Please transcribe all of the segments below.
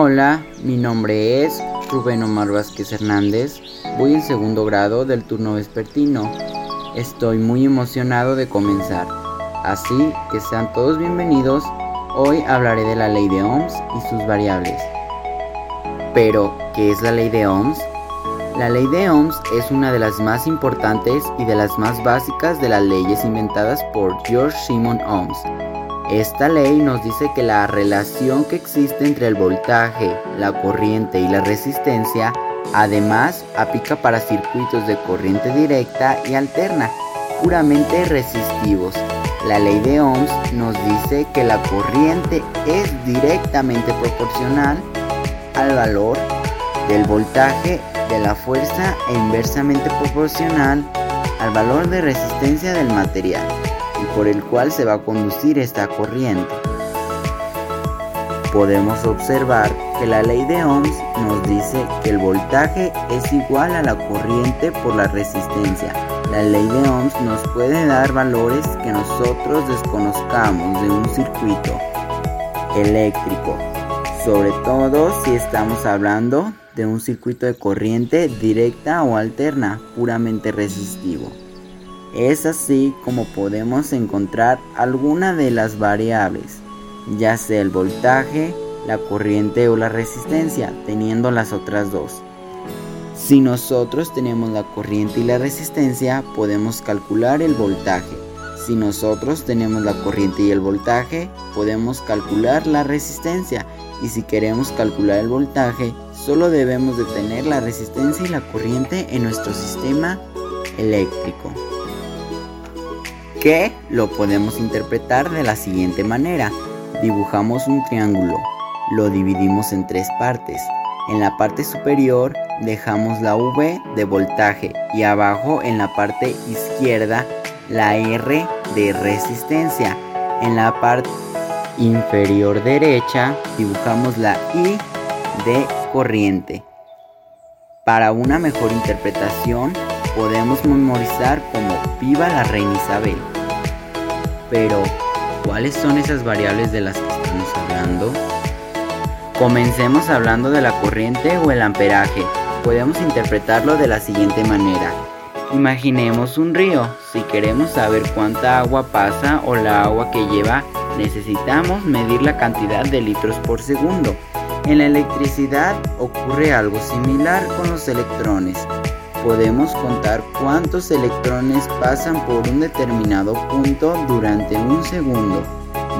Hola, mi nombre es Rubén Omar Vázquez Hernández, voy en segundo grado del turno vespertino. Estoy muy emocionado de comenzar, así que sean todos bienvenidos. Hoy hablaré de la ley de Ohms y sus variables. Pero, ¿qué es la ley de Ohms? La ley de Ohms es una de las más importantes y de las más básicas de las leyes inventadas por George Simon Ohms esta ley nos dice que la relación que existe entre el voltaje, la corriente y la resistencia además aplica para circuitos de corriente directa y alterna, puramente resistivos. La ley de Ohms nos dice que la corriente es directamente proporcional al valor del voltaje de la fuerza e inversamente proporcional al valor de resistencia del material por el cual se va a conducir esta corriente. Podemos observar que la ley de Ohms nos dice que el voltaje es igual a la corriente por la resistencia. La ley de Ohms nos puede dar valores que nosotros desconozcamos de un circuito eléctrico, sobre todo si estamos hablando de un circuito de corriente directa o alterna puramente resistivo. Es así como podemos encontrar alguna de las variables, ya sea el voltaje, la corriente o la resistencia, teniendo las otras dos. Si nosotros tenemos la corriente y la resistencia, podemos calcular el voltaje. Si nosotros tenemos la corriente y el voltaje, podemos calcular la resistencia. Y si queremos calcular el voltaje, solo debemos de tener la resistencia y la corriente en nuestro sistema eléctrico que lo podemos interpretar de la siguiente manera. Dibujamos un triángulo, lo dividimos en tres partes. En la parte superior dejamos la V de voltaje y abajo en la parte izquierda la R de resistencia. En la parte inferior derecha dibujamos la I de corriente. Para una mejor interpretación podemos memorizar como viva la reina Isabel. Pero, ¿cuáles son esas variables de las que estamos hablando? Comencemos hablando de la corriente o el amperaje. Podemos interpretarlo de la siguiente manera. Imaginemos un río. Si queremos saber cuánta agua pasa o la agua que lleva, necesitamos medir la cantidad de litros por segundo. En la electricidad ocurre algo similar con los electrones podemos contar cuántos electrones pasan por un determinado punto durante un segundo.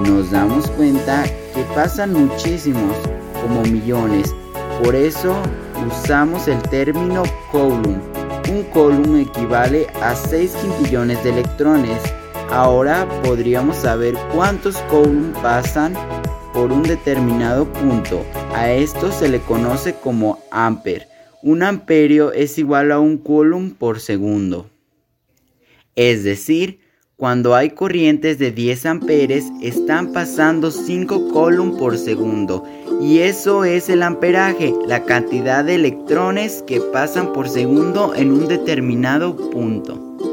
Nos damos cuenta que pasan muchísimos, como millones. Por eso usamos el término Coulomb. Un Coulomb equivale a 6 quintillones de electrones. Ahora podríamos saber cuántos Coulomb pasan por un determinado punto. A esto se le conoce como Ampere. Un amperio es igual a un coulomb por segundo. Es decir, cuando hay corrientes de 10 amperes están pasando 5 coulomb por segundo y eso es el amperaje, la cantidad de electrones que pasan por segundo en un determinado punto.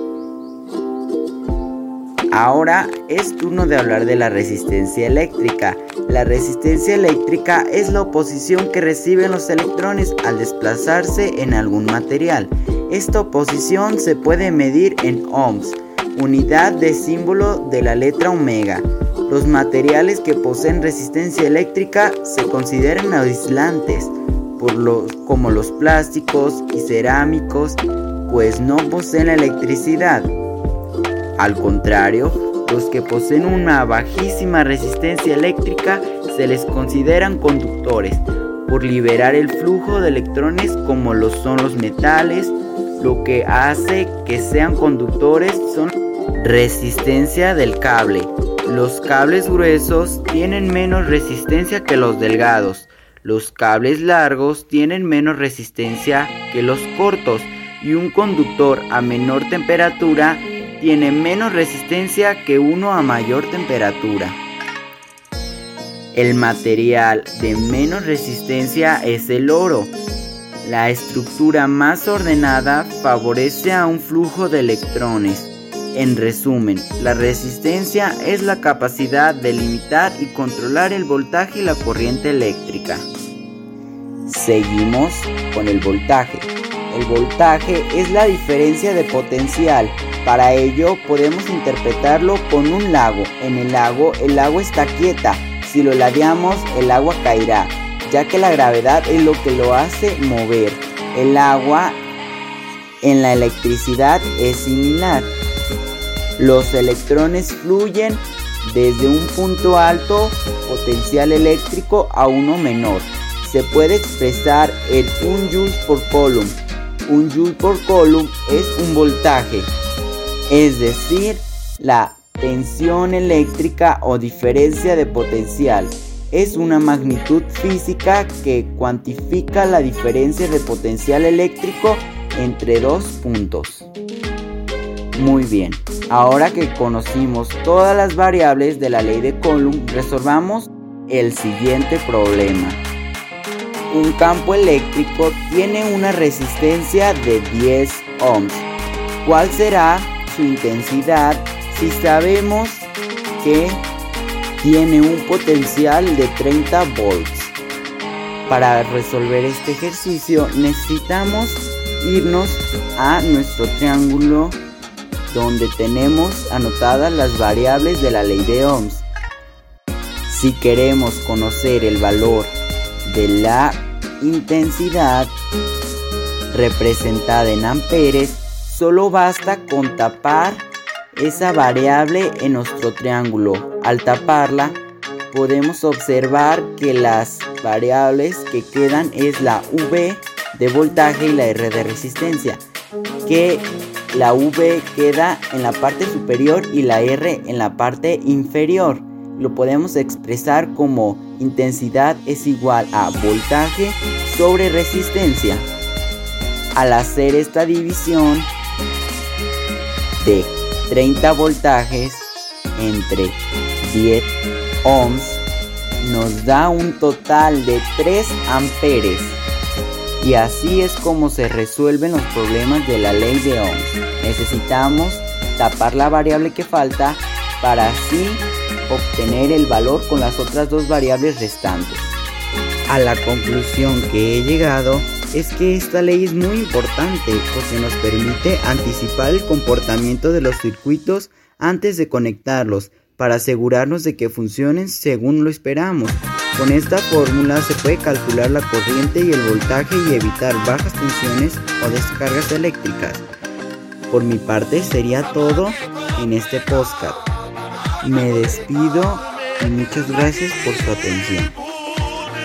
Ahora es turno de hablar de la resistencia eléctrica. La resistencia eléctrica es la oposición que reciben los electrones al desplazarse en algún material. Esta oposición se puede medir en ohms, unidad de símbolo de la letra omega. Los materiales que poseen resistencia eléctrica se consideran aislantes, como los plásticos y cerámicos, pues no poseen electricidad. Al contrario, los que poseen una bajísima resistencia eléctrica se les consideran conductores por liberar el flujo de electrones como lo son los metales. Lo que hace que sean conductores son resistencia del cable. Los cables gruesos tienen menos resistencia que los delgados. Los cables largos tienen menos resistencia que los cortos y un conductor a menor temperatura tiene menos resistencia que uno a mayor temperatura. El material de menos resistencia es el oro. La estructura más ordenada favorece a un flujo de electrones. En resumen, la resistencia es la capacidad de limitar y controlar el voltaje y la corriente eléctrica. Seguimos con el voltaje. El voltaje es la diferencia de potencial. Para ello podemos interpretarlo con un lago. En el lago el agua está quieta. Si lo ladeamos el agua caerá, ya que la gravedad es lo que lo hace mover. El agua en la electricidad es similar. Los electrones fluyen desde un punto alto potencial eléctrico a uno menor. Se puede expresar en un joule por coulomb. Un joule por coulomb es un voltaje, es decir, la tensión eléctrica o diferencia de potencial. Es una magnitud física que cuantifica la diferencia de potencial eléctrico entre dos puntos. Muy bien, ahora que conocimos todas las variables de la ley de Coulomb, resolvamos el siguiente problema. Un campo eléctrico tiene una resistencia de 10 ohms. ¿Cuál será su intensidad si sabemos que tiene un potencial de 30 volts? Para resolver este ejercicio necesitamos irnos a nuestro triángulo donde tenemos anotadas las variables de la ley de Ohms. Si queremos conocer el valor de la intensidad representada en amperes, solo basta con tapar esa variable en nuestro triángulo. Al taparla, podemos observar que las variables que quedan es la V de voltaje y la R de resistencia, que la V queda en la parte superior y la R en la parte inferior. Lo podemos expresar como intensidad es igual a voltaje sobre resistencia. Al hacer esta división de 30 voltajes entre 10 ohms nos da un total de 3 amperes. Y así es como se resuelven los problemas de la ley de Ohms. Necesitamos tapar la variable que falta para así obtener el valor con las otras dos variables restantes. A la conclusión que he llegado es que esta ley es muy importante porque nos permite anticipar el comportamiento de los circuitos antes de conectarlos para asegurarnos de que funcionen según lo esperamos. Con esta fórmula se puede calcular la corriente y el voltaje y evitar bajas tensiones o descargas eléctricas. Por mi parte sería todo en este podcast. Me despido y muchas gracias por su atención.